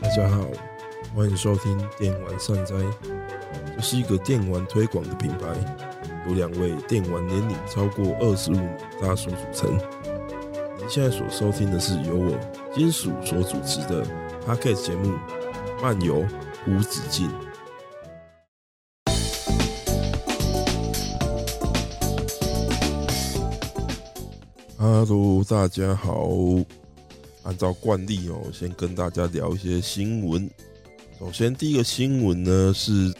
大家好，欢迎收听电玩善哉，这是一个电玩推广的品牌，由两位电玩年龄超过二十五大叔组成。您现在所收听的是由我金属所主持的 Podcast 节目《漫游无止境》。Hello，大家好。按照惯例哦，先跟大家聊一些新闻。首先，第一个新闻呢是《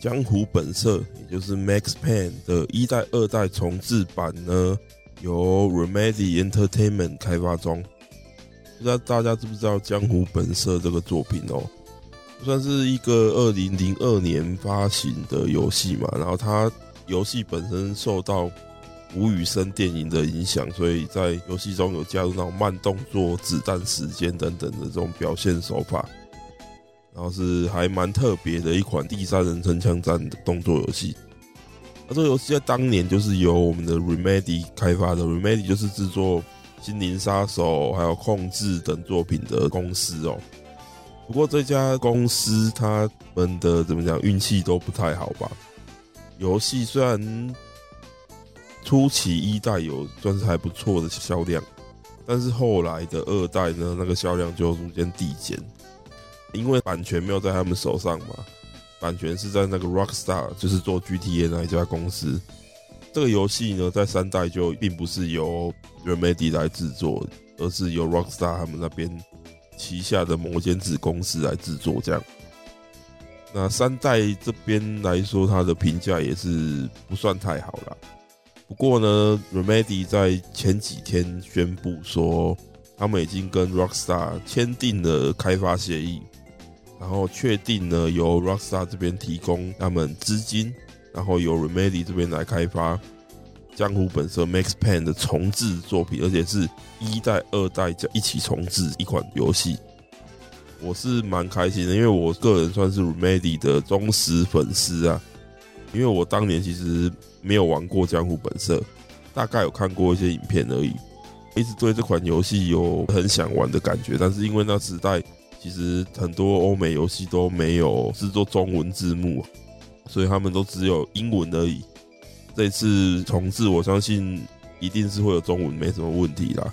江湖本色》，也就是 Max p a n 的一代、二代重制版呢，由 Remedy Entertainment 开发中。不知道大家知不知道《江湖本色》这个作品哦？算是一个二零零二年发行的游戏嘛，然后它游戏本身受到吴宇森电影的影响，所以在游戏中有加入那种慢动作、子弹时间等等的这种表现手法，然后是还蛮特别的一款第三人称枪战的动作游戏。那这个游戏在当年就是由我们的 Remedy 开发的，Remedy 就是制作《心灵杀手》还有《控制》等作品的公司哦。不过这家公司他们的怎么讲运气都不太好吧？游戏虽然初期一代有算是还不错的销量，但是后来的二代呢，那个销量就逐渐递减，因为版权没有在他们手上嘛，版权是在那个 Rockstar，就是做 GTA 那一家公司。这个游戏呢，在三代就并不是由 Remedy 来制作，而是由 Rockstar 他们那边旗下的某间子公司来制作这样。那三代这边来说，它的评价也是不算太好啦。不过呢，Remedy 在前几天宣布说，他们已经跟 Rockstar 签订了开发协议，然后确定呢由 Rockstar 这边提供他们资金，然后由 Remedy 这边来开发《江湖本色》Max p a n 的重制作品，而且是一代、二代一起重制一款游戏。我是蛮开心的，因为我个人算是 Remedy 的忠实粉丝啊。因为我当年其实没有玩过《江湖本色》，大概有看过一些影片而已，一直对这款游戏有很想玩的感觉。但是因为那时代其实很多欧美游戏都没有制作中文字幕，所以他们都只有英文而已。这次重制，我相信一定是会有中文，没什么问题啦。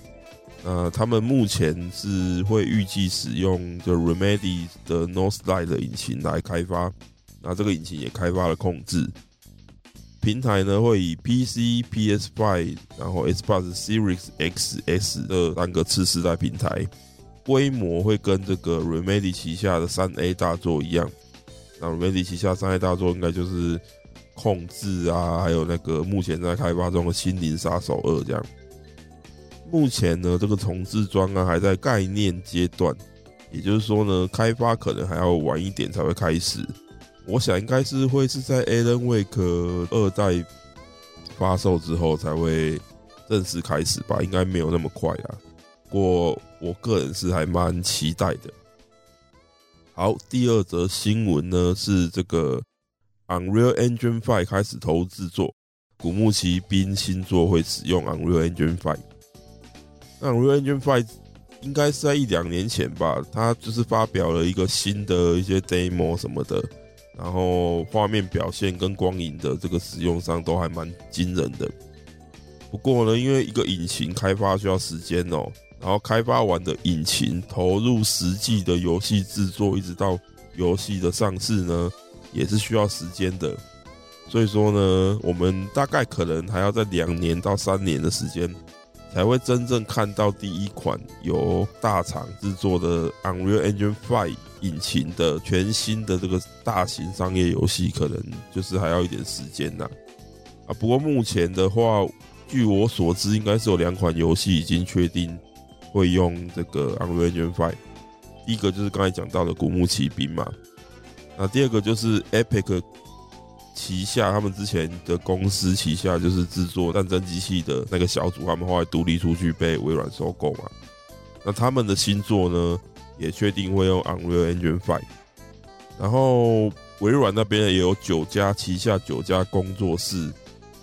那他们目前是会预计使用就 Remedy 的 Northlight 的引擎来开发。那这个引擎也开发了控制平台呢，会以 PC、PS5，然后 Xbox Series X、S 的三个次世代平台，规模会跟这个 Remedy 旗下的三 A 大作一样。那 Remedy 旗下三 A 大作应该就是控制啊，还有那个目前在开发中的《心灵杀手二》这样。目前呢，这个重置装啊还在概念阶段，也就是说呢，开发可能还要晚一点才会开始。我想应该是会是在 Alan Wake 二代发售之后才会正式开始吧，应该没有那么快啊。不过我个人是还蛮期待的。好，第二则新闻呢是这个 Unreal Engine 5开始投入制作，古墓奇兵新作会使用 Unreal Engine 5。那 Unreal Engine 5应该是在一两年前吧，它就是发表了一个新的一些 demo 什么的。然后画面表现跟光影的这个使用上都还蛮惊人的。不过呢，因为一个引擎开发需要时间哦，然后开发完的引擎投入实际的游戏制作，一直到游戏的上市呢，也是需要时间的。所以说呢，我们大概可能还要在两年到三年的时间，才会真正看到第一款由大厂制作的 Unreal Engine Five。引擎的全新的这个大型商业游戏，可能就是还要一点时间呐。啊，不过目前的话，据我所知，应该是有两款游戏已经确定会用这个 Unreal Engine 5。第一个就是刚才讲到的《古墓奇兵》嘛，那第二个就是 Epic 旗下他们之前的公司旗下就是制作战争机器的那个小组，他们后来独立出去被微软收购嘛。那他们的新作呢？也确定会用 Unreal Engine 5，然后微软那边也有九家旗下九家工作室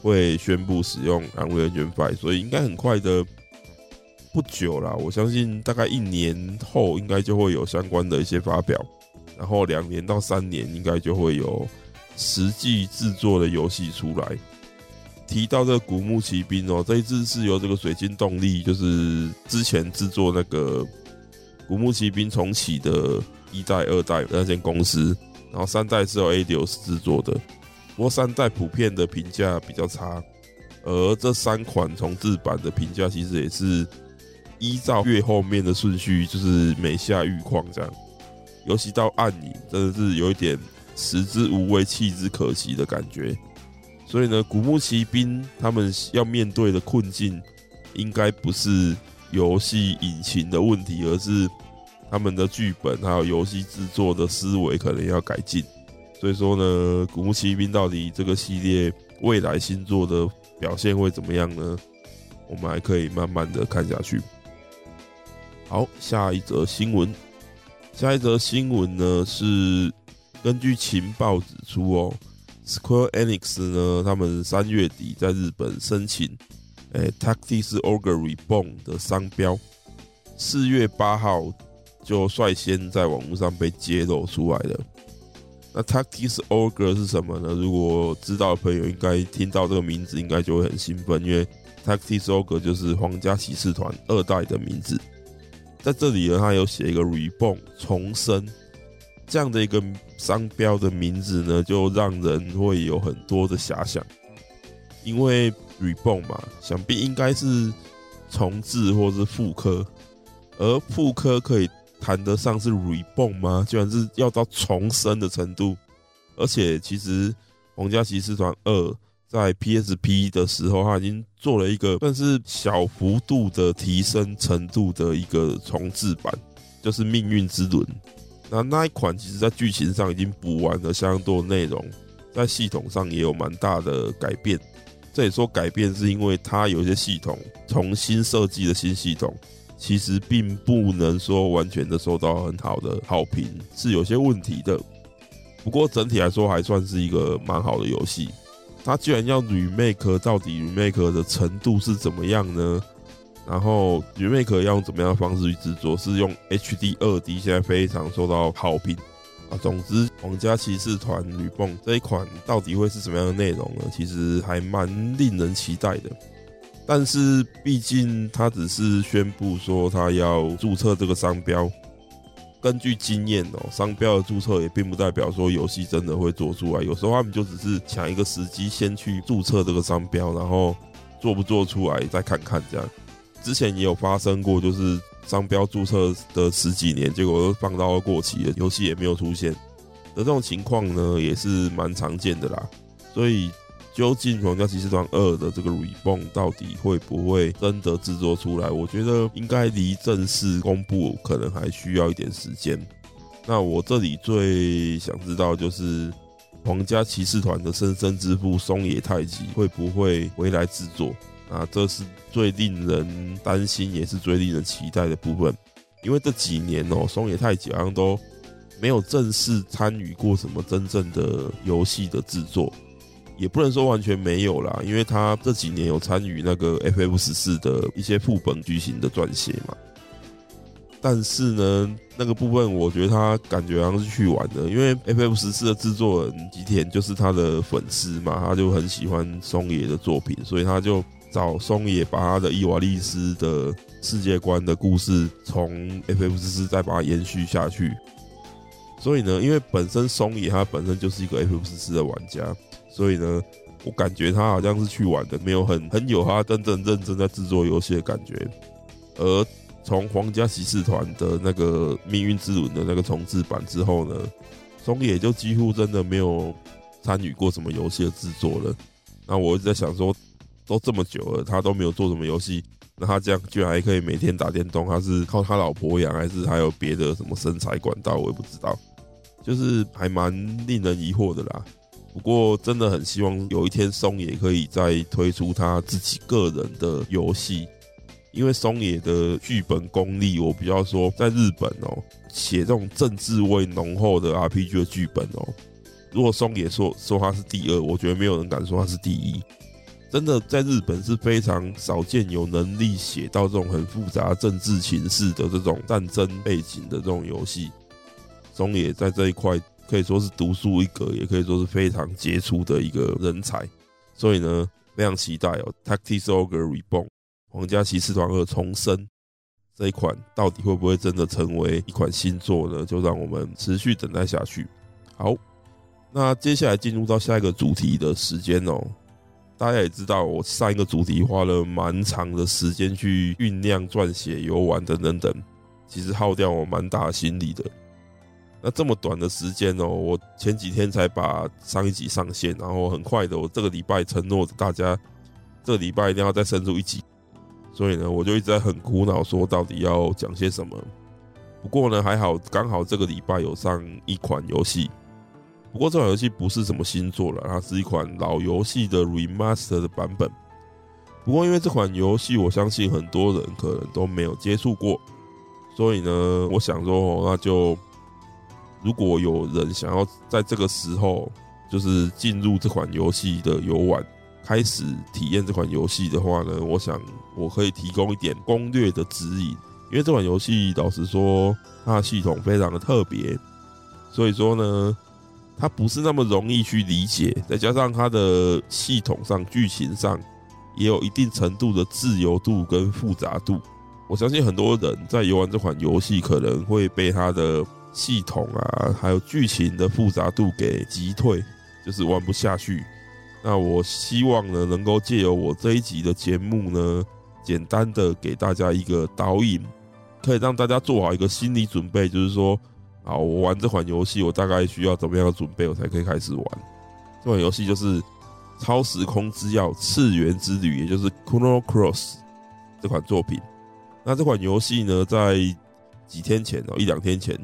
会宣布使用 Unreal Engine 5，所以应该很快的不久啦，我相信大概一年后应该就会有相关的一些发表，然后两年到三年应该就会有实际制作的游戏出来。提到这古墓奇兵哦，这一次是由这个水晶动力，就是之前制作那个古墓奇兵重启的一代、二代那间公司，然后三代是由 Eidos 制作的，不过三代普遍的评价比较差，而这三款重制版的评价其实也是依照越后面的顺序，就是每下愈况这样，尤其到暗影真的是有一点食之无味，弃之可惜的感觉。所以呢，古墓奇兵他们要面对的困境，应该不是游戏引擎的问题，而是他们的剧本还有游戏制作的思维可能要改进。所以说呢，古墓奇兵到底这个系列未来新作的表现会怎么样呢？我们还可以慢慢的看下去。好，下一则新闻，下一则新闻呢是根据情报指出哦。Square Enix 呢，他们三月底在日本申请，诶，Tactics Ogre Reborn 的商标，四月八号就率先在网络上被揭露出来了。那 Tactics Ogre 是什么呢？如果知道的朋友应该听到这个名字，应该就会很兴奋，因为 Tactics Ogre 就是皇家骑士团二代的名字。在这里呢，他有写一个 Reborn 重生。这样的一个商标的名字呢，就让人会有很多的遐想。因为 Reborn 嘛，想必应该是重置或是复刻，而复刻可以谈得上是 Reborn 吗？居然是要到重生的程度。而且其实《皇家骑士团二》在 PSP 的时候，它已经做了一个算是小幅度的提升程度的一个重置版，就是《命运之轮》。那那一款其实，在剧情上已经补完了相当多内容，在系统上也有蛮大的改变。这里说改变，是因为它有一些系统重新设计的新系统，其实并不能说完全的受到很好的好评，是有些问题的。不过整体来说，还算是一个蛮好的游戏。它既然要 remake，到底 remake 的程度是怎么样呢？然后 remake 要用怎么样的方式去制作？是用 HD 二 D，现在非常受到好评啊。总之，《皇家骑士团吕梦》这一款到底会是什么样的内容呢？其实还蛮令人期待的。但是毕竟他只是宣布说他要注册这个商标，根据经验哦，商标的注册也并不代表说游戏真的会做出来。有时候他们就只是抢一个时机，先去注册这个商标，然后做不做出来再看看这样。之前也有发生过，就是商标注册的十几年，结果都放到过期了，游戏也没有出现的这种情况呢，也是蛮常见的啦。所以，究竟《皇家骑士团二》的这个 Reborn 到底会不会真的制作出来？我觉得应该离正式公布可能还需要一点时间。那我这里最想知道就是，《皇家骑士团》的生生之父松野泰己会不会回来制作？啊，这是最令人担心，也是最令人期待的部分。因为这几年哦，松野泰己好像都没有正式参与过什么真正的游戏的制作，也不能说完全没有啦。因为他这几年有参与那个 FF 十四的一些副本剧情的撰写嘛。但是呢，那个部分我觉得他感觉好像是去玩的，因为 FF 十四的制作人吉田就是他的粉丝嘛，他就很喜欢松野的作品，所以他就。找松野把他的伊瓦利斯的世界观的故事从 FF14 再把它延续下去，所以呢，因为本身松野他本身就是一个 FF14 的玩家，所以呢，我感觉他好像是去玩的，没有很很有他真正认真在制作游戏的感觉。而从皇家骑士团的那个命运之轮的那个重置版之后呢，松野就几乎真的没有参与过什么游戏的制作了。那我一直在想说。都这么久了，他都没有做什么游戏，那他这样居然还可以每天打电动，他是靠他老婆养，还是还有别的什么生财管道？我也不知道，就是还蛮令人疑惑的啦。不过真的很希望有一天松野可以再推出他自己个人的游戏，因为松野的剧本功力，我比较说在日本哦，写这种政治味浓厚的 RPG 的剧本哦，如果松野说说他是第二，我觉得没有人敢说他是第一。真的在日本是非常少见有能力写到这种很复杂政治情势的这种战争背景的这种游戏。松野在这一块可以说是独树一格，也可以说是非常杰出的一个人才。所以呢，非常期待哦，《Tactics Ogre Reborn》皇家骑士团二重生这一款到底会不会真的成为一款新作呢？就让我们持续等待下去。好，那接下来进入到下一个主题的时间哦。大家也知道，我上一个主题花了蛮长的时间去酝酿、撰写、游玩等等等，其实耗掉我蛮大心力的。那这么短的时间哦，我前几天才把上一集上线，然后很快的，我这个礼拜承诺大家，这个礼拜一定要再深入一集。所以呢，我就一直在很苦恼，说到底要讲些什么。不过呢，还好刚好这个礼拜有上一款游戏。不过这款游戏不是什么新作了，它是一款老游戏的 remaster 的版本。不过因为这款游戏，我相信很多人可能都没有接触过，所以呢，我想说，那就如果有人想要在这个时候就是进入这款游戏的游玩，开始体验这款游戏的话呢，我想我可以提供一点攻略的指引。因为这款游戏老实说，它的系统非常的特别，所以说呢。它不是那么容易去理解，再加上它的系统上、剧情上也有一定程度的自由度跟复杂度。我相信很多人在游玩这款游戏，可能会被它的系统啊，还有剧情的复杂度给击退，就是玩不下去。那我希望呢，能够借由我这一集的节目呢，简单的给大家一个导引，可以让大家做好一个心理准备，就是说。好，我玩这款游戏，我大概需要怎么样的准备，我才可以开始玩？这款游戏就是《超时空之钥：次元之旅》，也就是 Chrono Cross 这款作品。那这款游戏呢，在几天前哦，一两天前，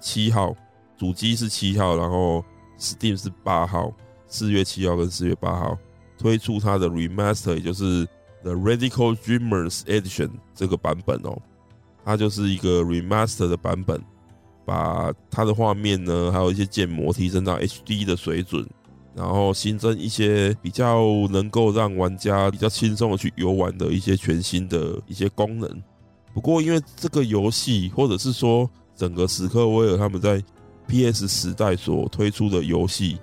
七号主机是七号，然后 Steam 是八号，四月七号跟四月八号推出它的 Remaster，也就是 The Radical Dreamers Edition 这个版本哦，它就是一个 Remaster 的版本。把它的画面呢，还有一些建模提升到 HD 的水准，然后新增一些比较能够让玩家比较轻松的去游玩的一些全新的一些功能。不过，因为这个游戏或者是说整个史克威尔他们在 PS 时代所推出的游戏，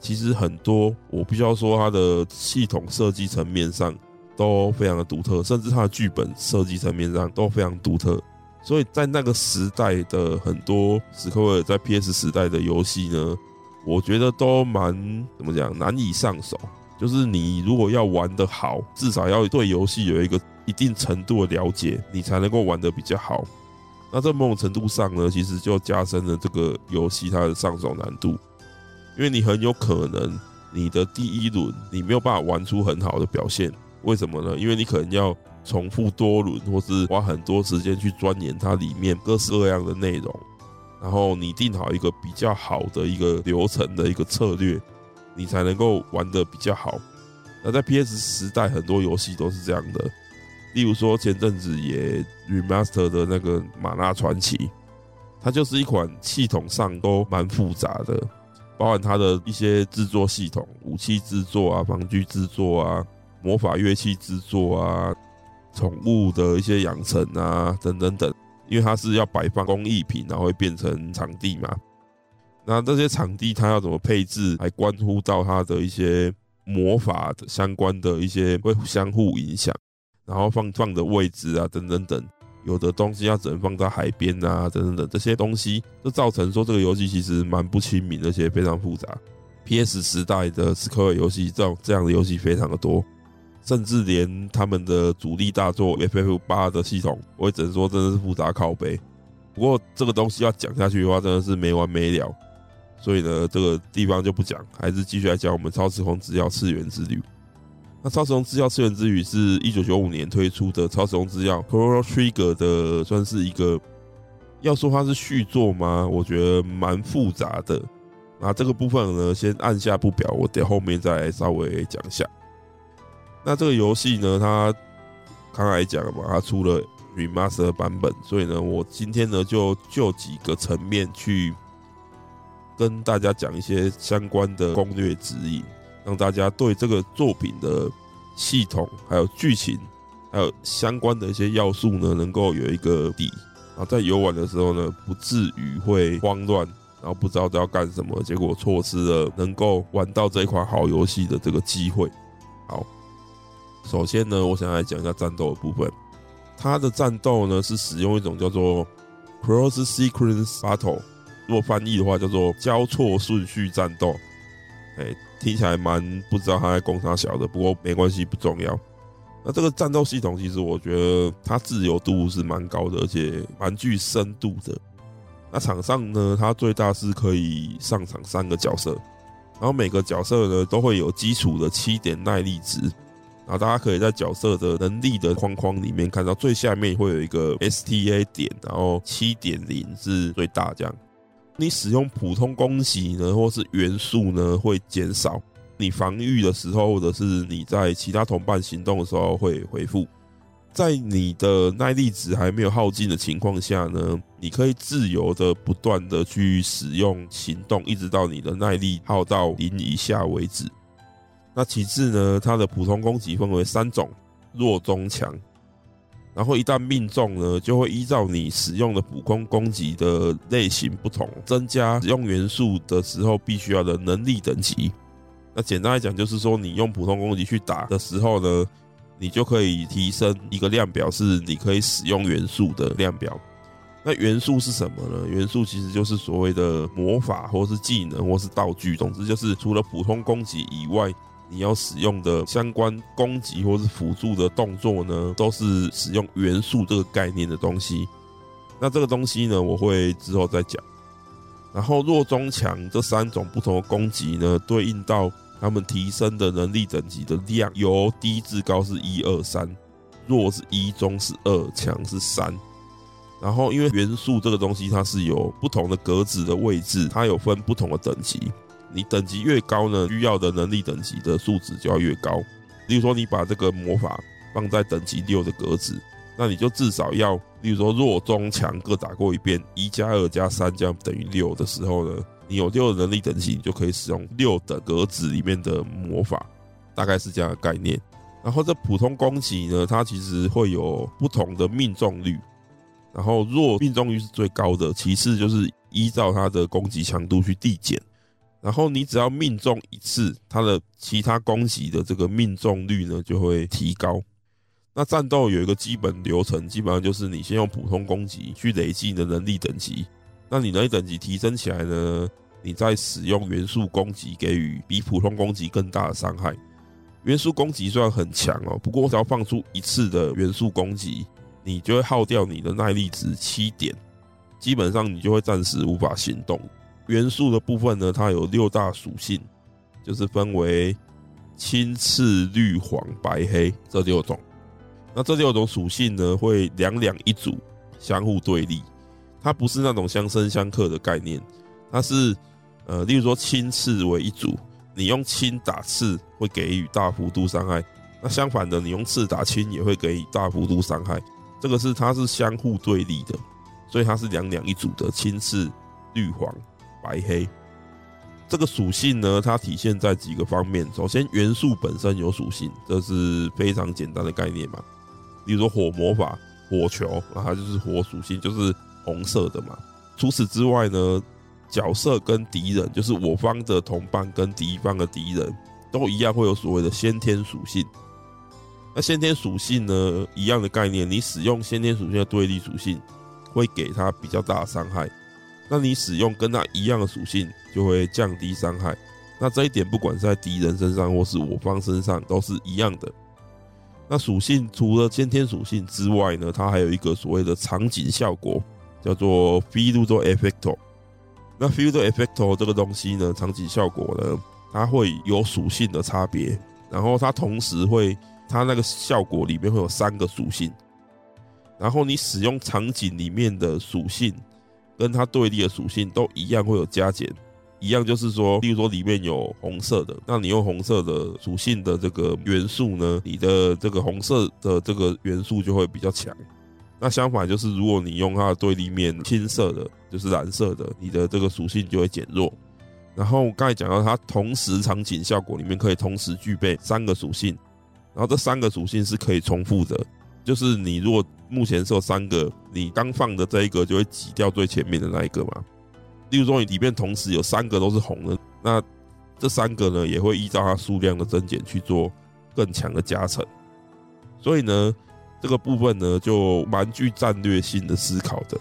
其实很多我必须要说它的系统设计层面上都非常的独特，甚至它的剧本设计层面上都非常独特。所以在那个时代的很多史克威尔在 PS 时代的游戏呢，我觉得都蛮怎么讲难以上手。就是你如果要玩得好，至少要对游戏有一个一定程度的了解，你才能够玩得比较好。那在某种程度上呢，其实就加深了这个游戏它的上手难度，因为你很有可能你的第一轮你没有办法玩出很好的表现。为什么呢？因为你可能要。重复多轮，或是花很多时间去钻研它里面各式各样的内容，然后拟定好一个比较好的一个流程的一个策略，你才能够玩得比较好。那在 PS 时代，很多游戏都是这样的，例如说前阵子也 remaster 的那个《玛拉传奇》，它就是一款系统上都蛮复杂的，包含它的一些制作系统、武器制作啊、防具制作啊、魔法乐器制作啊。宠物的一些养成啊，等等等，因为它是要摆放工艺品，然后会变成场地嘛。那这些场地它要怎么配置，还关乎到它的一些魔法的相关的一些会相互影响，然后放放的位置啊，等等等，有的东西要只能放在海边啊，等等等，这些东西就造成说这个游戏其实蛮不亲民，而且非常复杂。PS 时代的斯科尔游戏，这种这样的游戏非常的多。甚至连他们的主力大作 FF 八的系统，我也只能说真的是复杂靠背。不过这个东西要讲下去的话，真的是没完没了。所以呢，这个地方就不讲，还是继续来讲我们《超时空之钥：次元之旅》。那《超时空之钥：次元之旅》是一九九五年推出的《超时空之钥》（Chrono Trigger） 的，算是一个要说它是续作吗？我觉得蛮复杂的。那这个部分呢，先按下不表，我等后面再稍微讲一下。那这个游戏呢，它刚才讲了嘛，它出了 remaster 版本，所以呢，我今天呢就就几个层面去跟大家讲一些相关的攻略指引，让大家对这个作品的系统还有剧情，还有相关的一些要素呢，能够有一个底，然后在游玩的时候呢，不至于会慌乱，然后不知道都要干什么，结果错失了能够玩到这一款好游戏的这个机会。好，首先呢，我想来讲一下战斗的部分。它的战斗呢是使用一种叫做 Cross Sequence Battle，如果翻译的话叫做交错顺序战斗。哎，听起来蛮不知道他在攻啥小的，不过没关系，不重要。那这个战斗系统其实我觉得它自由度是蛮高的，而且蛮具深度的。那场上呢，它最大是可以上场三个角色，然后每个角色呢都会有基础的七点耐力值。然后大家可以在角色的能力的框框里面看到，最下面会有一个 STA 点，然后七点零是最大这样。你使用普通攻击呢，或是元素呢，会减少。你防御的时候，或者是你在其他同伴行动的时候会回复。在你的耐力值还没有耗尽的情况下呢，你可以自由的不断的去使用行动，一直到你的耐力耗到零以下为止。那其次呢，它的普通攻击分为三种，弱、中、强。然后一旦命中呢，就会依照你使用的普通攻击的类型不同，增加使用元素的时候必须要的能力等级。那简单来讲，就是说你用普通攻击去打的时候呢，你就可以提升一个量表，是你可以使用元素的量表。那元素是什么呢？元素其实就是所谓的魔法，或是技能，或是道具。总之就是除了普通攻击以外。你要使用的相关攻击或是辅助的动作呢，都是使用元素这个概念的东西。那这个东西呢，我会之后再讲。然后弱、中、强这三种不同的攻击呢，对应到他们提升的能力等级的量，由低至高是一二三，弱是一，中是二，强是三。然后因为元素这个东西，它是有不同的格子的位置，它有分不同的等级。你等级越高呢，需要的能力等级的数值就要越高。例如说，你把这个魔法放在等级六的格子，那你就至少要，例如说弱、中、强各打过一遍，一加二加三这样等于六的时候呢，你有六的能力等级，你就可以使用六的格子里面的魔法，大概是这样的概念。然后这普通攻击呢，它其实会有不同的命中率，然后弱命中率是最高的，其次就是依照它的攻击强度去递减。然后你只要命中一次，它的其他攻击的这个命中率呢就会提高。那战斗有一个基本流程，基本上就是你先用普通攻击去累积你的能力等级。那你能力等级提升起来呢，你再使用元素攻击给予比普通攻击更大的伤害。元素攻击虽然很强哦，不过只要放出一次的元素攻击，你就会耗掉你的耐力值七点，基本上你就会暂时无法行动。元素的部分呢，它有六大属性，就是分为青、赤、绿、黄、白、黑这六种。那这六种属性呢，会两两一组，相互对立。它不是那种相生相克的概念，它是呃，例如说青赤为一组，你用青打赤会给予大幅度伤害，那相反的，你用赤打青也会给予大幅度伤害。这个是它是相互对立的，所以它是两两一组的青赤绿黄。白黑这个属性呢，它体现在几个方面。首先，元素本身有属性，这是非常简单的概念嘛。比如说火魔法，火球，那它就是火属性，就是红色的嘛。除此之外呢，角色跟敌人，就是我方的同伴跟敌方的敌人，都一样会有所谓的先天属性。那先天属性呢，一样的概念，你使用先天属性的对立属性，会给它比较大的伤害。那你使用跟它一样的属性，就会降低伤害。那这一点不管是在敌人身上或是我方身上都是一样的。那属性除了先天属性之外呢，它还有一个所谓的场景效果，叫做 Field Effect。那 Field Effect 这个东西呢，场景效果呢，它会有属性的差别，然后它同时会，它那个效果里面会有三个属性，然后你使用场景里面的属性。跟它对立的属性都一样会有加减，一样就是说，例如说里面有红色的，那你用红色的属性的这个元素呢，你的这个红色的这个元素就会比较强。那相反就是，如果你用它的对立面青色的，就是蓝色的，你的这个属性就会减弱。然后刚才讲到它同时场景效果里面可以同时具备三个属性，然后这三个属性是可以重复的，就是你如果目前是有三个，你刚放的这一个就会挤掉最前面的那一个嘛。例如说你里面同时有三个都是红的，那这三个呢也会依照它数量的增减去做更强的加成。所以呢，这个部分呢就蛮具战略性的思考的。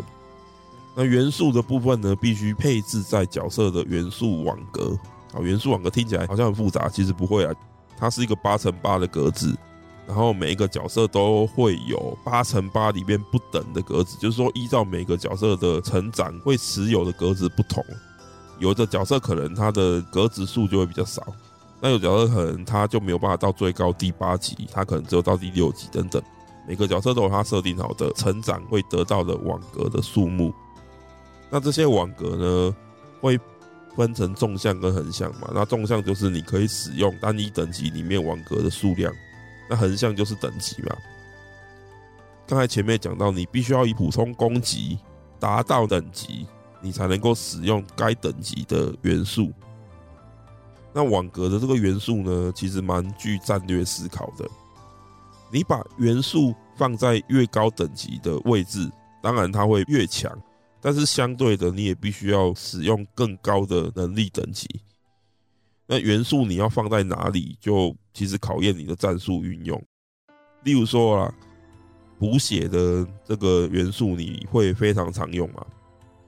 那元素的部分呢，必须配置在角色的元素网格。好，元素网格听起来好像很复杂，其实不会啊。它是一个八乘八的格子，然后每一个角色都会有八乘八里面不等的格子，就是说依照每个角色的成长会持有的格子不同，有的角色可能它的格子数就会比较少，那有角色可能它就没有办法到最高第八级，它可能只有到第六级等等。每个角色都有它设定好的成长会得到的网格的数目。那这些网格呢，会分成纵向跟横向嘛。那纵向就是你可以使用单一等级里面网格的数量，那横向就是等级嘛。刚才前面讲到，你必须要以普通攻击达到等级，你才能够使用该等级的元素。那网格的这个元素呢，其实蛮具战略思考的。你把元素放在越高等级的位置，当然它会越强。但是相对的，你也必须要使用更高的能力等级。那元素你要放在哪里，就其实考验你的战术运用。例如说啊，补血的这个元素你会非常常用嘛，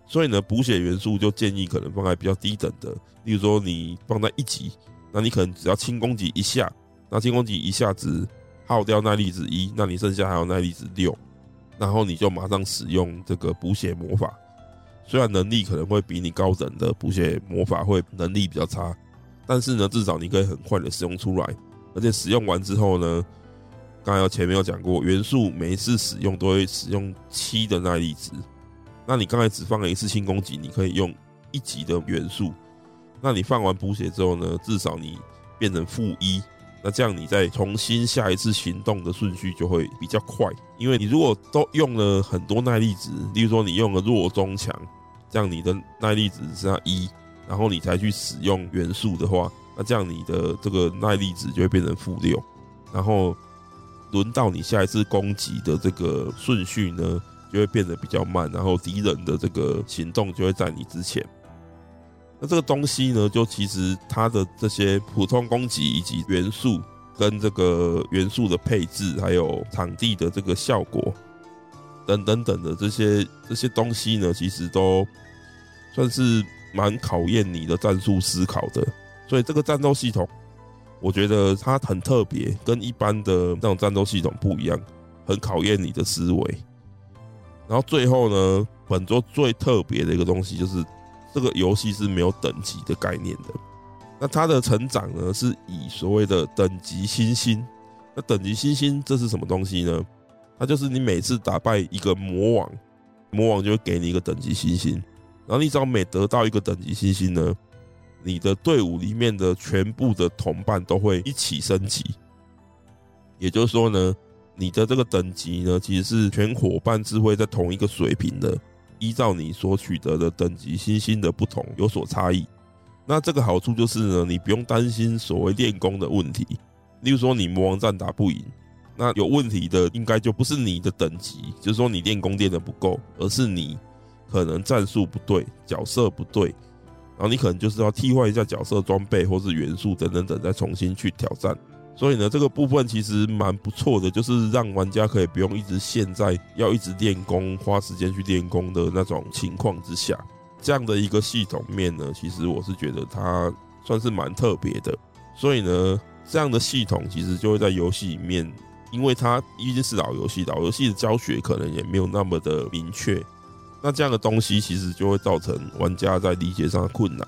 所以呢，补血元素就建议可能放在比较低等的。例如说你放在一级，那你可能只要轻攻击一下，那轻攻击一下子耗掉耐力值一，那你剩下还有耐力值六，然后你就马上使用这个补血魔法。虽然能力可能会比你高等的补血魔法会能力比较差，但是呢，至少你可以很快的使用出来，而且使用完之后呢，刚才前面有讲过，元素每一次使用都会使用七的耐力值。那你刚才只放了一次轻攻击，你可以用一级的元素。那你放完补血之后呢，至少你变成负一，那这样你再重新下一次行动的顺序就会比较快。因为你如果都用了很多耐力值，例如说你用了弱中强。这样你的耐力值只剩一，然后你才去使用元素的话，那这样你的这个耐力值就会变成负六，然后轮到你下一次攻击的这个顺序呢，就会变得比较慢，然后敌人的这个行动就会在你之前。那这个东西呢，就其实它的这些普通攻击以及元素跟这个元素的配置，还有场地的这个效果。等等等的这些这些东西呢，其实都算是蛮考验你的战术思考的。所以这个战斗系统，我觉得它很特别，跟一般的那种战斗系统不一样，很考验你的思维。然后最后呢，本作最特别的一个东西就是，这个游戏是没有等级的概念的。那它的成长呢，是以所谓的等级星星。那等级星星这是什么东西呢？它就是你每次打败一个魔王，魔王就会给你一个等级星星，然后你只要每得到一个等级星星呢，你的队伍里面的全部的同伴都会一起升级。也就是说呢，你的这个等级呢，其实是全伙伴是会在同一个水平的，依照你所取得的等级星星的不同有所差异。那这个好处就是呢，你不用担心所谓练功的问题，例如说你魔王战打不赢。那有问题的应该就不是你的等级，就是说你练功练得不够，而是你可能战术不对，角色不对，然后你可能就是要替换一下角色装备或是元素等等等，再重新去挑战。所以呢，这个部分其实蛮不错的，就是让玩家可以不用一直陷在要一直练功、花时间去练功的那种情况之下。这样的一个系统面呢，其实我是觉得它算是蛮特别的。所以呢，这样的系统其实就会在游戏里面。因为它毕竟是老游戏，老游戏的教学可能也没有那么的明确，那这样的东西其实就会造成玩家在理解上的困难，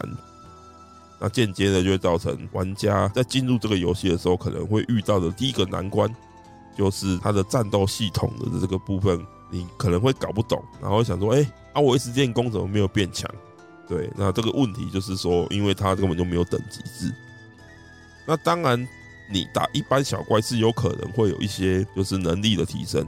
那间接的就会造成玩家在进入这个游戏的时候可能会遇到的第一个难关，就是它的战斗系统的这个部分，你可能会搞不懂，然后想说，哎，啊，我一直练功怎么没有变强？对，那这个问题就是说，因为它根本就没有等级制，那当然。你打一般小怪是有可能会有一些就是能力的提升，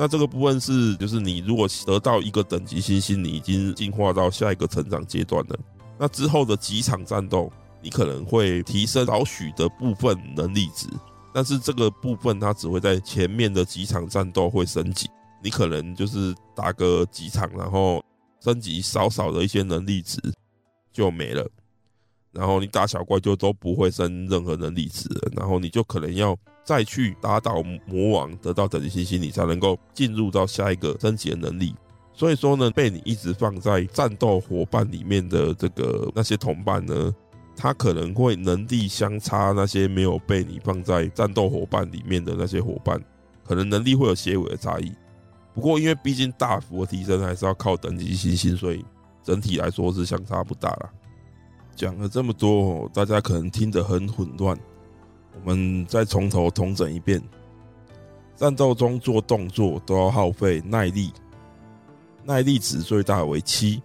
那这个部分是就是你如果得到一个等级星星，你已经进化到下一个成长阶段了，那之后的几场战斗，你可能会提升少许的部分能力值，但是这个部分它只会在前面的几场战斗会升级，你可能就是打个几场，然后升级少少的一些能力值就没了。然后你打小怪就都不会升任何能力值，然后你就可能要再去打倒魔王，得到等级星星，你才能够进入到下一个升级的能力。所以说呢，被你一直放在战斗伙伴里面的这个那些同伴呢，他可能会能力相差那些没有被你放在战斗伙伴里面的那些伙伴，可能能力会有些微的差异。不过因为毕竟大幅的提升还是要靠等级星星，所以整体来说是相差不大了。讲了这么多，大家可能听得很混乱。我们再从头重整一遍：战斗中做动作都要耗费耐力，耐力值最大为七。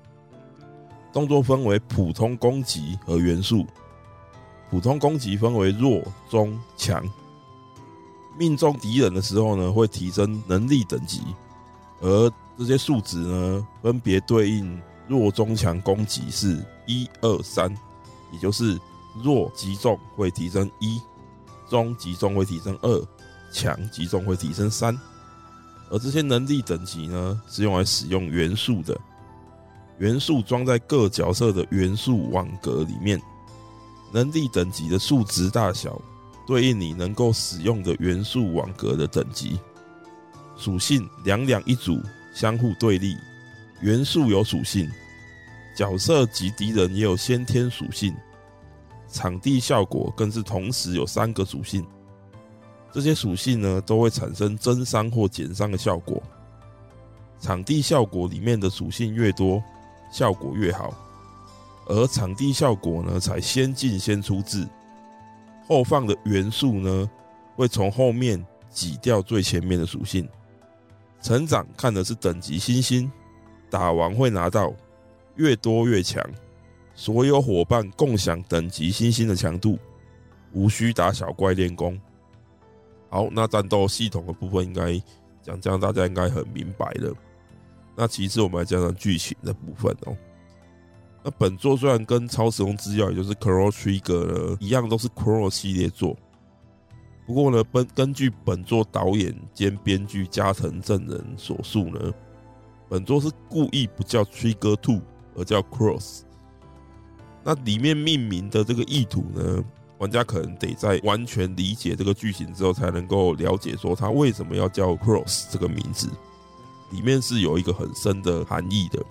动作分为普通攻击和元素，普通攻击分为弱、中、强。命中敌人的时候呢，会提升能力等级，而这些数值呢，分别对应。弱中强攻击是一二三，也就是弱击中会提升一，中击中会提升二，强击中会提升三。而这些能力等级呢，是用来使用元素的，元素装在各角色的元素网格里面，能力等级的数值大小对应你能够使用的元素网格的等级。属性两两一组，相互对立。元素有属性，角色及敌人也有先天属性，场地效果更是同时有三个属性。这些属性呢，都会产生增伤或减伤的效果。场地效果里面的属性越多，效果越好。而场地效果呢，才先进先出制，后放的元素呢，会从后面挤掉最前面的属性。成长看的是等级星星。打完会拿到越多越强，所有伙伴共享等级星星的强度，无需打小怪练功。好，那战斗系统的部分应该讲这样，大家应该很明白了。那其次我们来讲讲剧情的部分哦。那本作虽然跟超时空之钥，也就是 Crow Trigger 呢一样，都是 Crow 系列作，不过呢，根根据本作导演兼编剧加藤正人所述呢。本作是故意不叫 Trigger Two，而叫 Cross。那里面命名的这个意图呢，玩家可能得在完全理解这个剧情之后，才能够了解说它为什么要叫 Cross 这个名字。里面是有一个很深的含义的。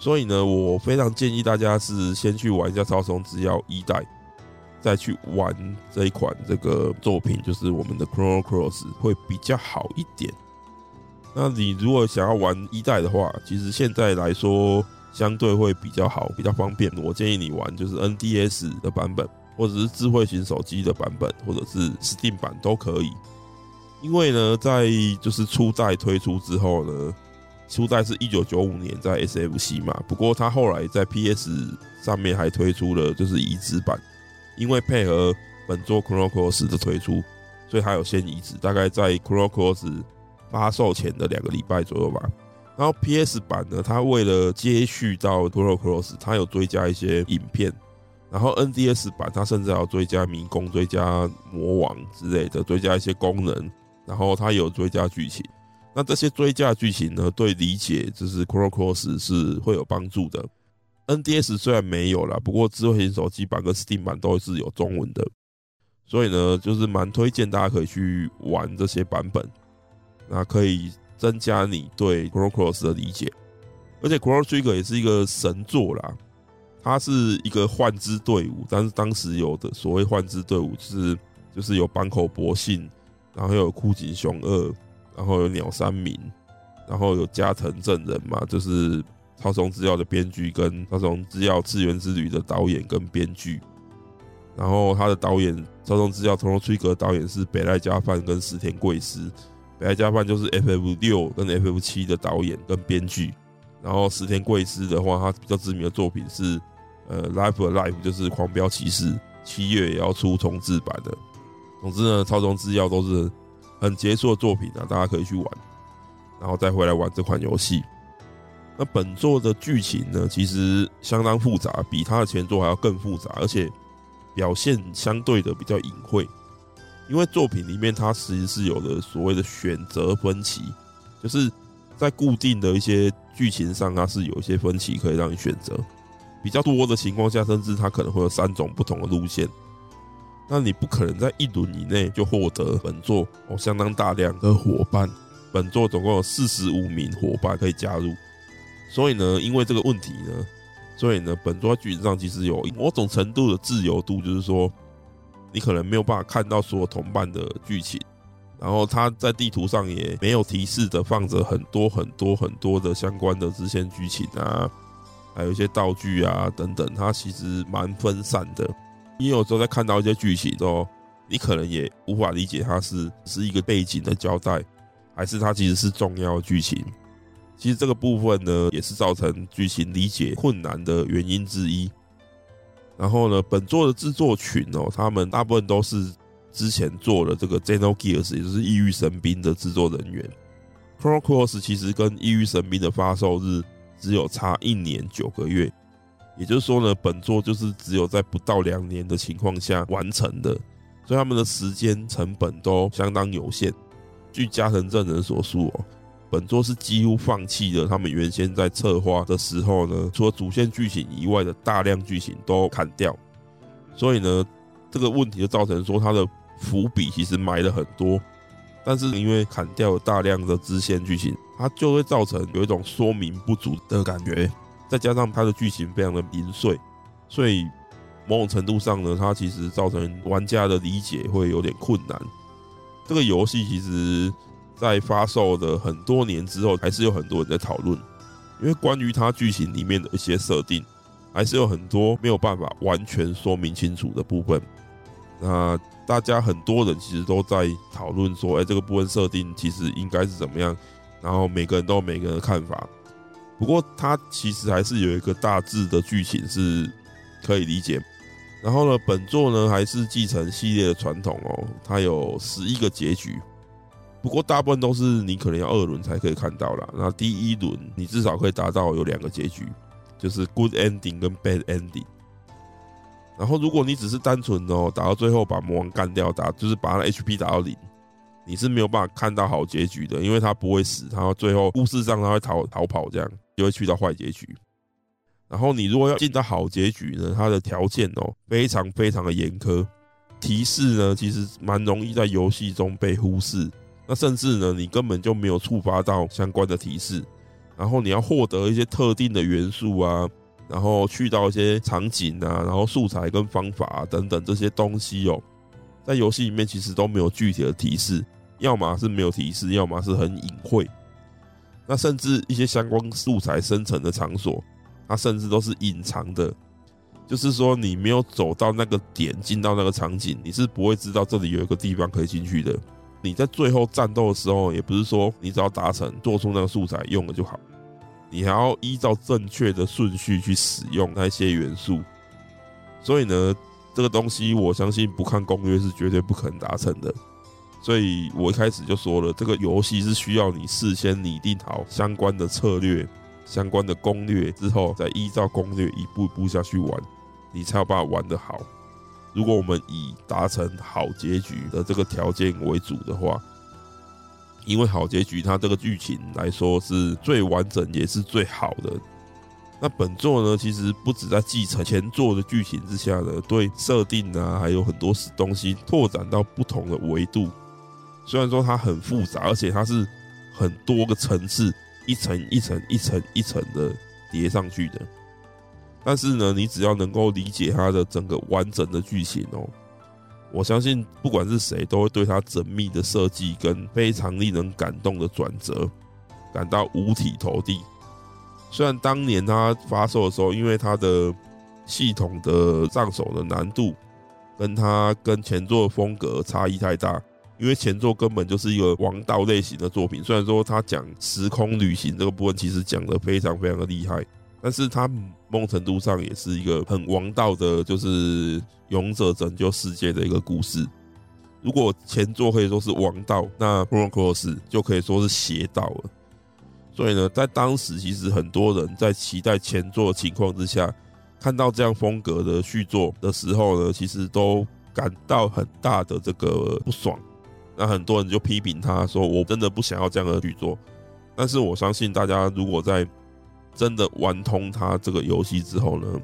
所以呢，我非常建议大家是先去玩一下《超时空之钥》一代，再去玩这一款这个作品，就是我们的 Chrono Cross 会比较好一点。那你如果想要玩一代的话，其实现在来说相对会比较好，比较方便。我建议你玩就是 NDS 的版本，或者是智慧型手机的版本，或者是 Steam 版都可以。因为呢，在就是初代推出之后呢，初代是一九九五年在 SFC 嘛，不过它后来在 PS 上面还推出了就是移植版，因为配合本作 Chrono Cross 的推出，所以它有先移植，大概在 Chrono Cross。发售前的两个礼拜左右吧。然后 PS 版呢，它为了接续到 Chrono Cross，它有追加一些影片。然后 NDS 版它甚至要追加迷宫、追加魔王之类的，追加一些功能。然后它有追加剧情。那这些追加剧情呢，对理解就是 Chrono Cross 是会有帮助的。NDS 虽然没有啦，不过智慧型手机版跟 Steam 版都是有中文的，所以呢，就是蛮推荐大家可以去玩这些版本。那可以增加你对 c r o Cross 的理解，而且 CRO Trigger 也是一个神作啦。它是一个幻之队伍，但是当时有的所谓幻之队伍，是就是有坂口博信，然后有枯井雄二，然后有鸟山明，然后有加藤正人嘛，就是《超时空之钥》的编剧跟《超时空之钥：次元之旅》的导演跟编剧。然后他的导演《超时空之钥》Chrono Trigger 导演是北濑加范跟石田贵司。北濑加范就是 FF 六跟 FF 七的导演跟编剧，然后石田贵司的话，他比较知名的作品是呃《Life Alive》，就是《狂飙骑士》，七月也要出重制版的。总之呢，超重制药都是很杰出的作品啊，大家可以去玩，然后再回来玩这款游戏。那本作的剧情呢，其实相当复杂，比他的前作还要更复杂，而且表现相对的比较隐晦。因为作品里面它其实是有的所谓的选择分歧，就是在固定的一些剧情上，它是有一些分歧可以让你选择。比较多的情况下，甚至它可能会有三种不同的路线。那你不可能在一轮以内就获得本作哦相当大量的伙伴。本作总共有四十五名伙伴可以加入，所以呢，因为这个问题呢，所以呢，本作在剧情上其实有某种程度的自由度，就是说，你可能没有办法看到所有同伴的剧情，然后它在地图上也没有提示的放着很多很多很多的相关的支线剧情啊，还有一些道具啊等等，它其实蛮分散的。你有时候在看到一些剧情之后，你可能也无法理解它是是一个背景的交代，还是它其实是重要剧情。其实这个部分呢，也是造成剧情理解困难的原因之一。然后呢，本作的制作群哦，他们大部分都是之前做的这个《Xenogears》，也就是《异域神兵》的制作人员。《c r o Cross》其实跟《异域神兵》的发售日只有差一年九个月。也就是说呢，本作就是只有在不到两年的情况下完成的，所以他们的时间成本都相当有限。据加藤正人所述哦，本作是几乎放弃了他们原先在策划的时候呢，除了主线剧情以外的大量剧情都砍掉。所以呢，这个问题就造成说他的伏笔其实埋了很多，但是因为砍掉了大量的支线剧情，它就会造成有一种说明不足的感觉。再加上它的剧情非常的零碎，所以某种程度上呢，它其实造成玩家的理解会有点困难。这个游戏其实，在发售的很多年之后，还是有很多人在讨论，因为关于它剧情里面的一些设定，还是有很多没有办法完全说明清楚的部分。那大家很多人其实都在讨论说，哎，这个部分设定其实应该是怎么样？然后每个人都有每个人的看法。不过，它其实还是有一个大致的剧情是可以理解。然后呢，本作呢还是继承系列的传统哦，它有十一个结局。不过，大部分都是你可能要二轮才可以看到啦。那第一轮你至少可以达到有两个结局，就是 good ending 跟 bad ending。然后，如果你只是单纯哦打到最后把魔王干掉，打就是把他的 HP 打到零。你是没有办法看到好结局的，因为他不会死，他最后故事上他会逃逃跑，这样就会去到坏结局。然后你如果要进到好结局呢，它的条件哦非常非常的严苛，提示呢其实蛮容易在游戏中被忽视，那甚至呢你根本就没有触发到相关的提示。然后你要获得一些特定的元素啊，然后去到一些场景啊，然后素材跟方法啊等等这些东西哦，在游戏里面其实都没有具体的提示。要么是没有提示，要么是很隐晦。那甚至一些相关素材生成的场所，它甚至都是隐藏的。就是说，你没有走到那个点，进到那个场景，你是不会知道这里有一个地方可以进去的。你在最后战斗的时候，也不是说你只要达成做出那个素材用了就好，你还要依照正确的顺序去使用那些元素。所以呢，这个东西我相信不看攻略是绝对不可能达成的。所以我一开始就说了，这个游戏是需要你事先拟定好相关的策略、相关的攻略之后，再依照攻略一步一步下去玩，你才有办法玩得好。如果我们以达成好结局的这个条件为主的话，因为好结局它这个剧情来说是最完整也是最好的。那本作呢，其实不止在继承前作的剧情之下呢，对设定啊，还有很多东西拓展到不同的维度。虽然说它很复杂，而且它是很多个层次，一层一层一层一层的叠上去的，但是呢，你只要能够理解它的整个完整的剧情哦，我相信不管是谁都会对它缜密的设计跟非常令人感动的转折感到五体投地。虽然当年它发售的时候，因为它的系统的上手的难度跟它跟前作的风格差异太大。因为前作根本就是一个王道类型的作品，虽然说他讲时空旅行这个部分其实讲得非常非常的厉害，但是他某种程度上也是一个很王道的，就是勇者拯救世界的一个故事。如果前作可以说是王道，那《Chrono Cross》就可以说是邪道了。所以呢，在当时其实很多人在期待前作的情况之下，看到这样风格的续作的时候呢，其实都感到很大的这个不爽。那很多人就批评他说：“我真的不想要这样的续作。”但是我相信大家如果在真的玩通它这个游戏之后呢，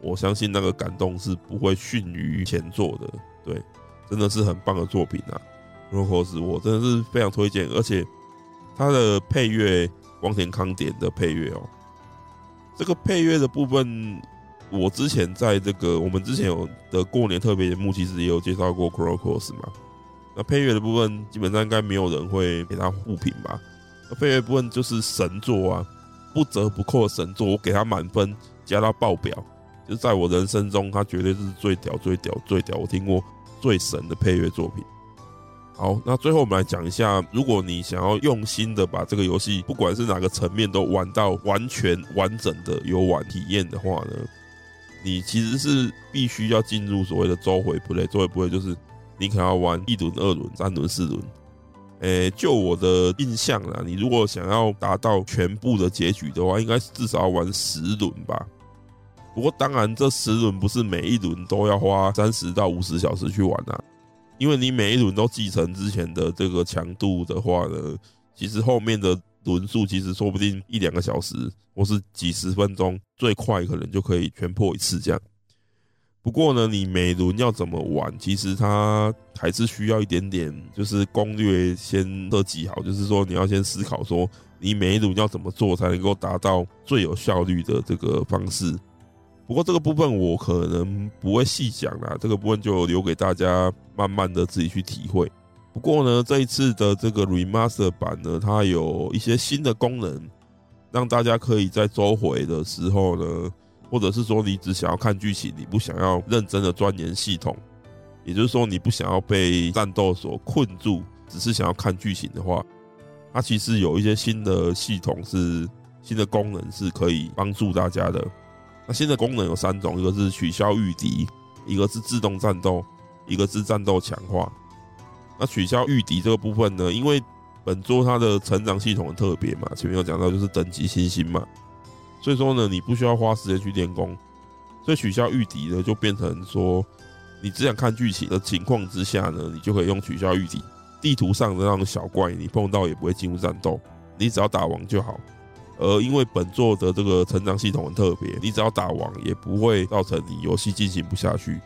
我相信那个感动是不会逊于前作的。对，真的是很棒的作品啊！《Narcos》我真的是非常推荐，而且它的配乐，光田康典的配乐哦，这个配乐的部分，我之前在这个我们之前有的过年特别节目，其实也有介绍过《Narcos》嘛。那配乐的部分，基本上应该没有人会给他互评吧？那配乐部分就是神作啊，不折不扣的神作，我给他满分，加到爆表。就在我人生中，他绝对是最屌、最屌、最屌，我听过最神的配乐作品。好，那最后我们来讲一下，如果你想要用心的把这个游戏，不管是哪个层面都玩到完全完整的游玩体验的话呢，你其实是必须要进入所谓的周回 play，周回 play 就是。你可能要玩一轮、二轮、三轮、四轮。诶，就我的印象啦，你如果想要达到全部的结局的话，应该至少要玩十轮吧。不过当然，这十轮不是每一轮都要花三十到五十小时去玩啊。因为你每一轮都继承之前的这个强度的话呢，其实后面的轮数其实说不定一两个小时或是几十分钟，最快可能就可以全破一次这样。不过呢，你每轮要怎么玩，其实它还是需要一点点，就是攻略先设计好，就是说你要先思考说，你每一轮要怎么做才能够达到最有效率的这个方式。不过这个部分我可能不会细讲啦，这个部分就留给大家慢慢的自己去体会。不过呢，这一次的这个 Remaster 版呢，它有一些新的功能，让大家可以在周回的时候呢。或者是说你只想要看剧情，你不想要认真的钻研系统，也就是说你不想要被战斗所困住，只是想要看剧情的话，它其实有一些新的系统是新的功能是可以帮助大家的。那新的功能有三种，一个是取消御敌，一个是自动战斗，一个是战斗强化。那取消御敌这个部分呢，因为本作它的成长系统很特别嘛，前面有讲到就是等级星星嘛。所以说呢，你不需要花时间去练功，所以取消御敌呢，就变成说，你只想看剧情的情况之下呢，你就可以用取消御敌。地图上的那种小怪，你碰到也不会进入战斗，你只要打王就好。而因为本作的这个成长系统很特别，你只要打王也不会造成你游戏进行不下去。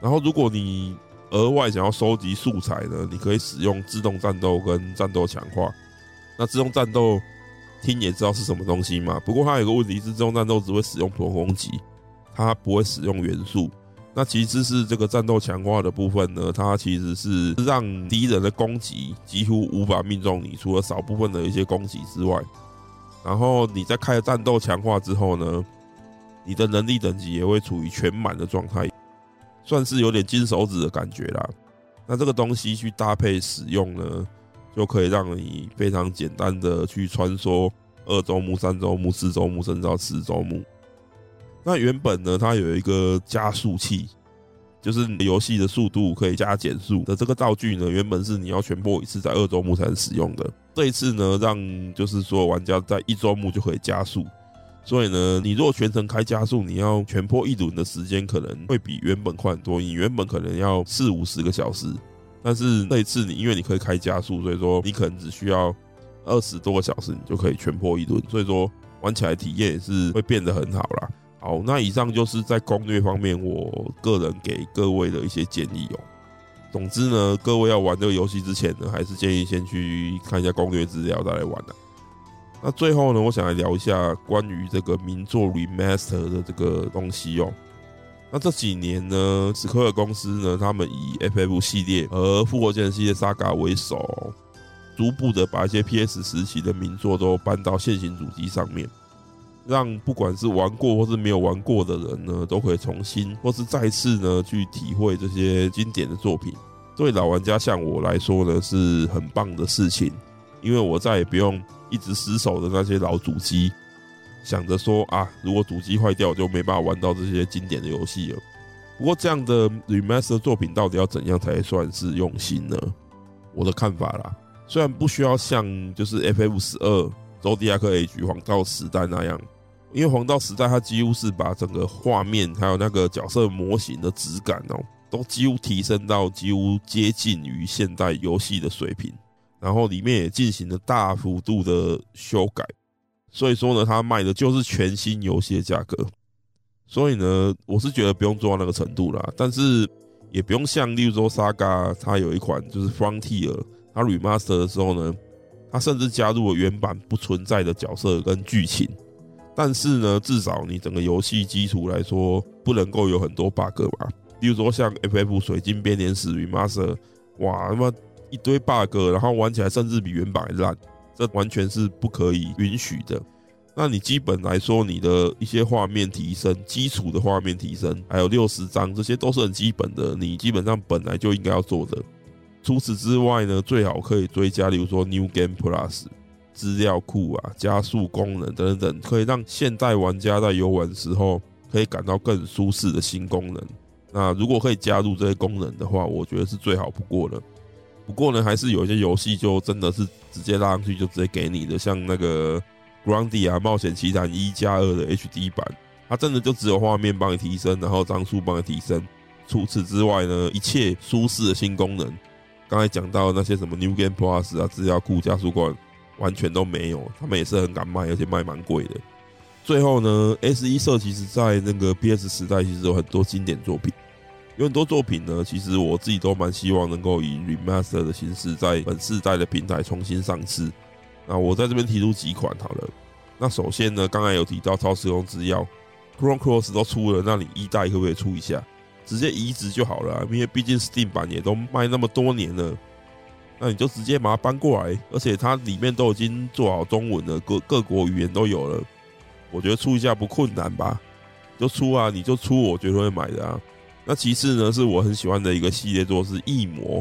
然后如果你额外想要收集素材呢，你可以使用自动战斗跟战斗强化。那自动战斗。听也知道是什么东西嘛，不过它有个问题是，这种战斗只会使用普通攻击，它不会使用元素。那其实是这个战斗强化的部分呢，它其实是让敌人的攻击几乎无法命中你，除了少部分的一些攻击之外。然后你在开了战斗强化之后呢，你的能力等级也会处于全满的状态，算是有点金手指的感觉啦。那这个东西去搭配使用呢，就可以让你非常简单的去穿梭二周目、三周目、四周目，甚至到十周目。那原本呢，它有一个加速器，就是游戏的速度可以加减速的这个道具呢，原本是你要全破一次在二周目才能使用的。这一次呢，让就是说玩家在一周目就可以加速。所以呢，你如果全程开加速，你要全破一轮的时间可能会比原本快很多。你原本可能要四五十个小时。但是那一次你因为你可以开加速，所以说你可能只需要二十多个小时，你就可以全破一轮，所以说玩起来体验也是会变得很好啦。好，那以上就是在攻略方面我个人给各位的一些建议哦。总之呢，各位要玩这个游戏之前呢，还是建议先去看一下攻略资料再来玩的。那最后呢，我想来聊一下关于这个名作 Remaster 的这个东西哦。那这几年呢，史克尔公司呢，他们以 FF 系列和复活节系列 Saga 为首，逐步的把一些 PS 时期的名作都搬到现行主机上面，让不管是玩过或是没有玩过的人呢，都可以重新或是再次呢去体会这些经典的作品。对老玩家像我来说呢，是很棒的事情，因为我再也不用一直死守的那些老主机。想着说啊，如果主机坏掉，就没办法玩到这些经典的游戏了。不过这样的 remaster 作品到底要怎样才算是用心呢？我的看法啦，虽然不需要像就是 FF 十二、周迪亚克 H 黄道时代那样，因为黄道时代它几乎是把整个画面还有那个角色模型的质感哦，都几乎提升到几乎接近于现代游戏的水平，然后里面也进行了大幅度的修改，所以说呢，它卖的就是全新游戏的价格。所以呢，我是觉得不用做到那个程度啦，但是也不用像例如说 Saga，它有一款就是 Frontier，它 Remaster 的时候呢，它甚至加入了原版不存在的角色跟剧情，但是呢，至少你整个游戏基础来说，不能够有很多 bug 吧。例如说像 FF 水晶编年史 Remaster，哇他妈一堆 bug，然后玩起来甚至比原版还烂，这完全是不可以允许的。那你基本来说，你的一些画面提升、基础的画面提升，还有六十张，这些都是很基本的，你基本上本来就应该要做的。除此之外呢，最好可以追加，例如说 New Game Plus 资料库啊、加速功能等等等，可以让现代玩家在游玩时候可以感到更舒适的新功能。那如果可以加入这些功能的话，我觉得是最好不过了。不过呢，还是有一些游戏就真的是直接拉上去就直接给你的，像那个 Grandia 冒险奇谭一加二的 HD 版，它真的就只有画面帮你提升，然后张数帮你提升。除此之外呢，一切舒适的新功能，刚才讲到那些什么 New Game Plus 啊、资料库、加速关，完全都没有。他们也是很敢卖，而且卖蛮贵的。最后呢，S 一社其实在那个 P.S. 时代其实有很多经典作品，有很多作品呢，其实我自己都蛮希望能够以 Remaster 的形式在本世代的平台重新上市。那我在这边提出几款好了。那首先呢，刚才有提到超时空之钥，Chrono Cross 都出了，那你一代可不可以出一下？直接移植就好了，因为毕竟 Steam 版也都卖那么多年了，那你就直接把它搬过来，而且它里面都已经做好中文了，各各国语言都有了。我觉得出一下不困难吧，就出啊，你就出，我绝对会买的啊。那其次呢，是我很喜欢的一个系列作是《异魔》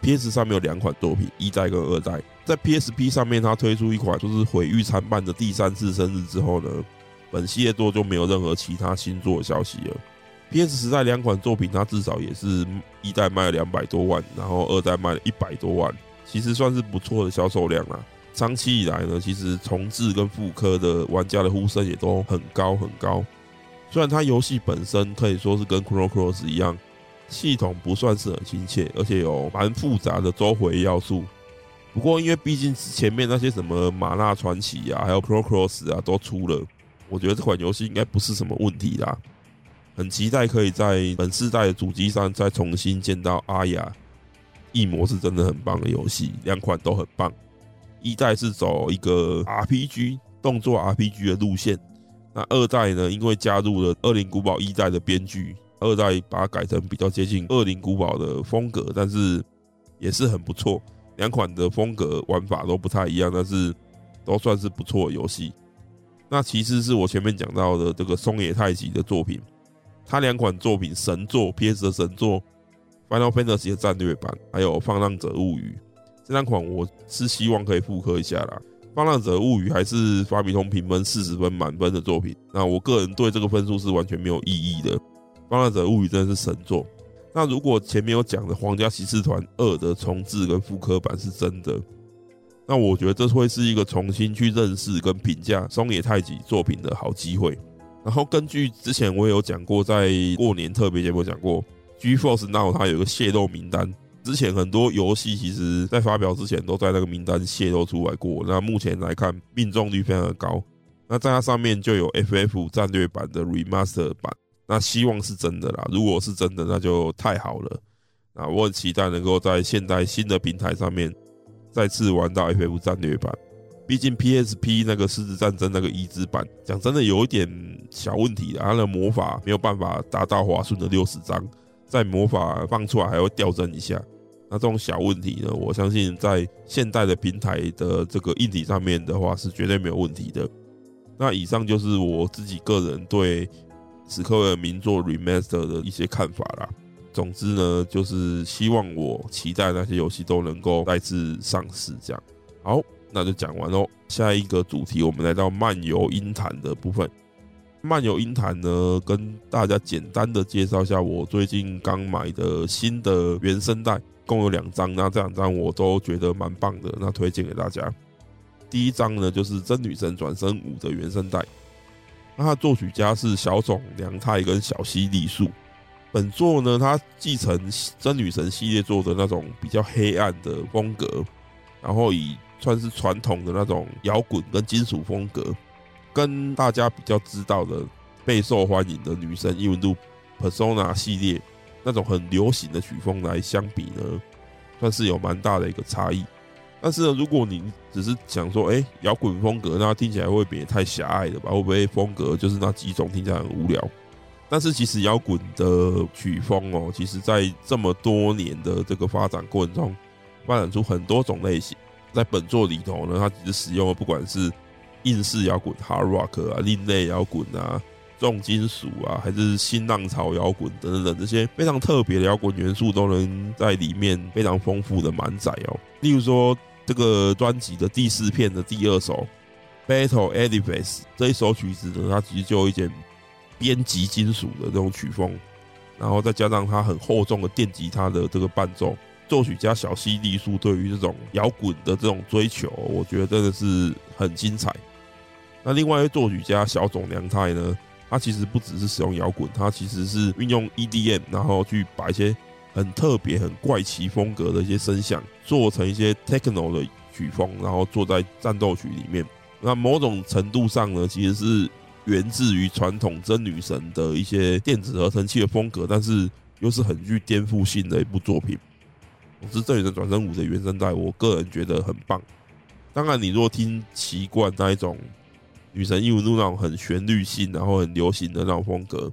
，PS 上面有两款作品，一代跟二代。在 PSP 上面，它推出一款就是毁誉参半的第三次生日之后呢，本系列作就没有任何其他新作消息了。PS 时代两款作品，它至少也是一代卖了两百多万，然后二代卖了一百多万，其实算是不错的销售量啦。长期以来呢，其实重置跟复刻的玩家的呼声也都很高很高。虽然它游戏本身可以说是跟 Chrono Cross 一样，系统不算是很亲切，而且有蛮复杂的周回要素。不过因为毕竟前面那些什么玛纳传奇啊，还有 Chrono Cross 啊都出了，我觉得这款游戏应该不是什么问题啦。很期待可以在本世代的主机上再重新见到阿雅。异魔是真的很棒的游戏，两款都很棒。一代是走一个 RPG 动作 RPG 的路线，那二代呢？因为加入了《恶灵古堡》一代的编剧，二代把它改成比较接近《恶灵古堡》的风格，但是也是很不错。两款的风格玩法都不太一样，但是都算是不错的游戏。那其次是我前面讲到的这个松野泰己的作品，他两款作品神作 PS 的神作《Final Fantasy》的战略版，还有《放浪者物语》。这两款我是希望可以复刻一下啦，《浪者物语》还是法米通评分四十分满分的作品，那我个人对这个分数是完全没有异议的，《放浪者物语》真的是神作。那如果前面有讲的《皇家骑士团二》的重置跟复刻版是真的，那我觉得这会是一个重新去认识跟评价松野泰己作品的好机会。然后根据之前我也有讲过，在过年特别节目讲过 G Force Now 它有个泄露名单。之前很多游戏其实，在发表之前都在那个名单泄露出来过。那目前来看，命中率非常的高。那在它上面就有 FF 战略版的 Remaster 版。那希望是真的啦。如果是真的，那就太好了。啊，我很期待能够在现代新的平台上面再次玩到 FF 战略版。毕竟 PSP 那个狮子战争那个移植版，讲真的有一点小问题啦，它的魔法没有办法达到华顺的六十张，在魔法放出来还会掉帧一下。那这种小问题呢，我相信在现代的平台的这个硬体上面的话，是绝对没有问题的。那以上就是我自己个人对史克威尔名作 Remaster 的一些看法啦。总之呢，就是希望我期待那些游戏都能够再次上市。这样，好，那就讲完喽。下一个主题，我们来到漫游音坛的部分。漫游音坛呢，跟大家简单的介绍一下我最近刚买的新的原声带。共有两张，那这两张我都觉得蛮棒的，那推荐给大家。第一张呢，就是《真女神转生五》的原声带，那它作曲家是小冢良太跟小西利树。本作呢，它继承真女神系列做的那种比较黑暗的风格，然后以算是传统的那种摇滚跟金属风格，跟大家比较知道的备受欢迎的女神异闻录 Persona 系列那种很流行的曲风来相比呢，算是有蛮大的一个差异。但是呢，如果你只是想说，哎，摇滚风格，那听起来会不会太狭隘了吧？会不会风格就是那几种，听起来很无聊？但是其实摇滚的曲风哦，其实在这么多年的这个发展过程中，发展出很多种类型。在本作里头呢，它其实使用了不管是硬式摇滚 （hard rock） 啊、另类摇滚啊、重金属啊，还是新浪潮摇滚等等等这些非常特别的摇滚元素，都能在里面非常丰富的满载哦。例如说，这个专辑的第四片的第二首《Battle Edifice》这一首曲子呢，它其实就有一点。编辑金属的这种曲风，然后再加上它很厚重的电吉他的这个伴奏，作曲家小西利树对于这种摇滚的这种追求，我觉得真的是很精彩。那另外一位作曲家小冢良太呢，它其实不只是使用摇滚，它其实是运用 EDM，然后去把一些很特别、很怪奇风格的一些声响做成一些 techno 的曲风，然后做在战斗曲里面。那某种程度上呢，其实是。源自于传统真女神的一些电子合成器的风格，但是又是很具颠覆性的一部作品。总之，真女神转生五的原声带，我个人觉得很棒。当然，你若听习惯那一种女神异闻录那种很旋律性，然后很流行的那种风格，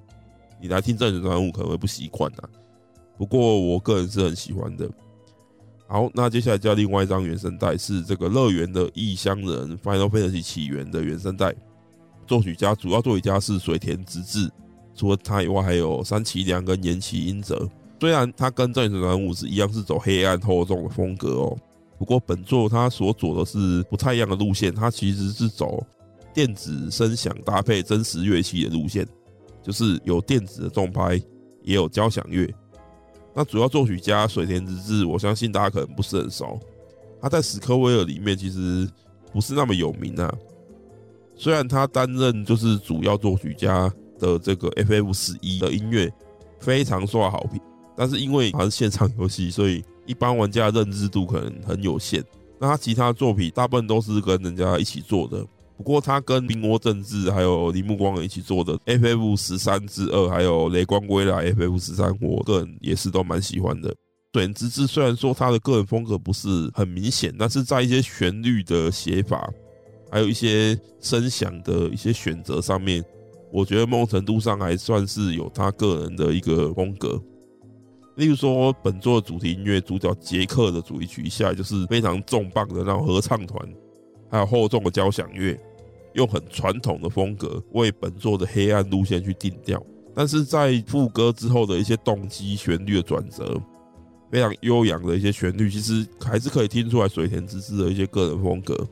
你来听真女神转生五可能会不习惯啊。不过，我个人是很喜欢的。好，那接下来叫另外一张原声带，是这个乐园的异乡人 Final Fantasy 起源的原声带。作曲家主要作曲家是水田直志，除了他以外，还有山崎良跟岩崎英哲。虽然他跟《真女神转生五》是一样是走黑暗厚重的风格哦，不过本作他所走的是不太一样的路线，他其实是走电子声响搭配真实乐器的路线，就是有电子的重拍，也有交响乐。那主要作曲家水田直志，我相信大家可能不是很熟，他在史克威尔里面其实不是那么有名啊。虽然他担任就是主要作曲家的这个 FF 十一的音乐非常受到好评，但是因为它是线上游戏，所以一般玩家的认知度可能很有限。那他其他作品大部分都是跟人家一起做的，不过他跟冰窝政治还有铃木光一起做的 FF 十三之二，还有雷光归来 FF 十三，我个人也是都蛮喜欢的。水田直志虽然说他的个人风格不是很明显，但是在一些旋律的写法。还有一些声响的一些选择上面，我觉得某种程度上还算是有他个人的一个风格。例如说，本作的主题音乐主角杰克的主题曲一下就是非常重磅的那种合唱团，还有厚重的交响乐，用很传统的风格为本作的黑暗路线去定调。但是在副歌之后的一些动机旋律的转折，非常悠扬的一些旋律，其实还是可以听出来水田之志的一些个人风格。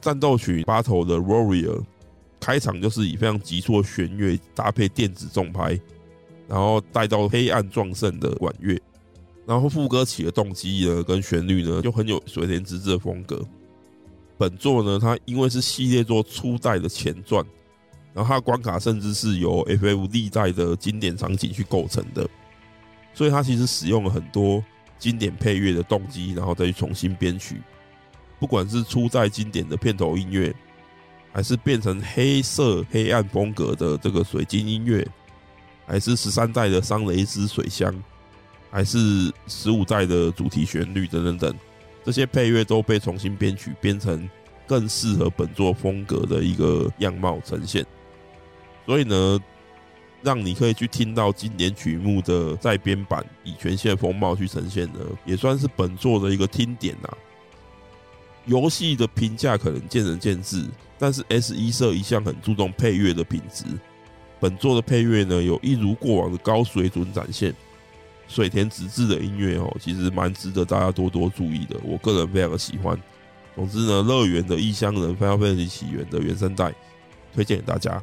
战斗曲《Battle the Warrior》开场就是以非常急促的弦乐搭配电子重拍，然后带到黑暗壮盛的管乐，然后副歌起的动机呢跟旋律呢就很有水田之志的风格。本作呢，它因为是系列作初代的前传，然后它的关卡甚至是由 FF 历代的经典场景去构成的，所以它其实使用了很多经典配乐的动机，然后再去重新编曲。不管是初代经典的片头音乐，还是变成黑色黑暗风格的这个水晶音乐，还是十三代的桑雷斯水箱，还是十五代的主题旋律等等等，这些配乐都被重新编曲，编成更适合本作风格的一个样貌呈现。所以呢，让你可以去听到经典曲目的再编版，以全新的风貌去呈现呢，也算是本作的一个听点呐。游戏的评价可能见仁见智，但是 S.E 社一向很注重配乐的品质。本作的配乐呢，有一如过往的高水准展现。水田直志的音乐哦，其实蛮值得大家多多注意的。我个人非常的喜欢。总之呢，乐园的异乡人《Final Fantasy 起源》的原声带推荐给大家。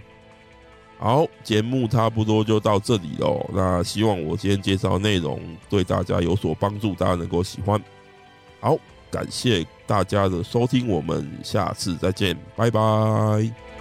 好，节目差不多就到这里喽。那希望我今天介绍内容对大家有所帮助，大家能够喜欢。好。感谢大家的收听，我们下次再见，拜拜。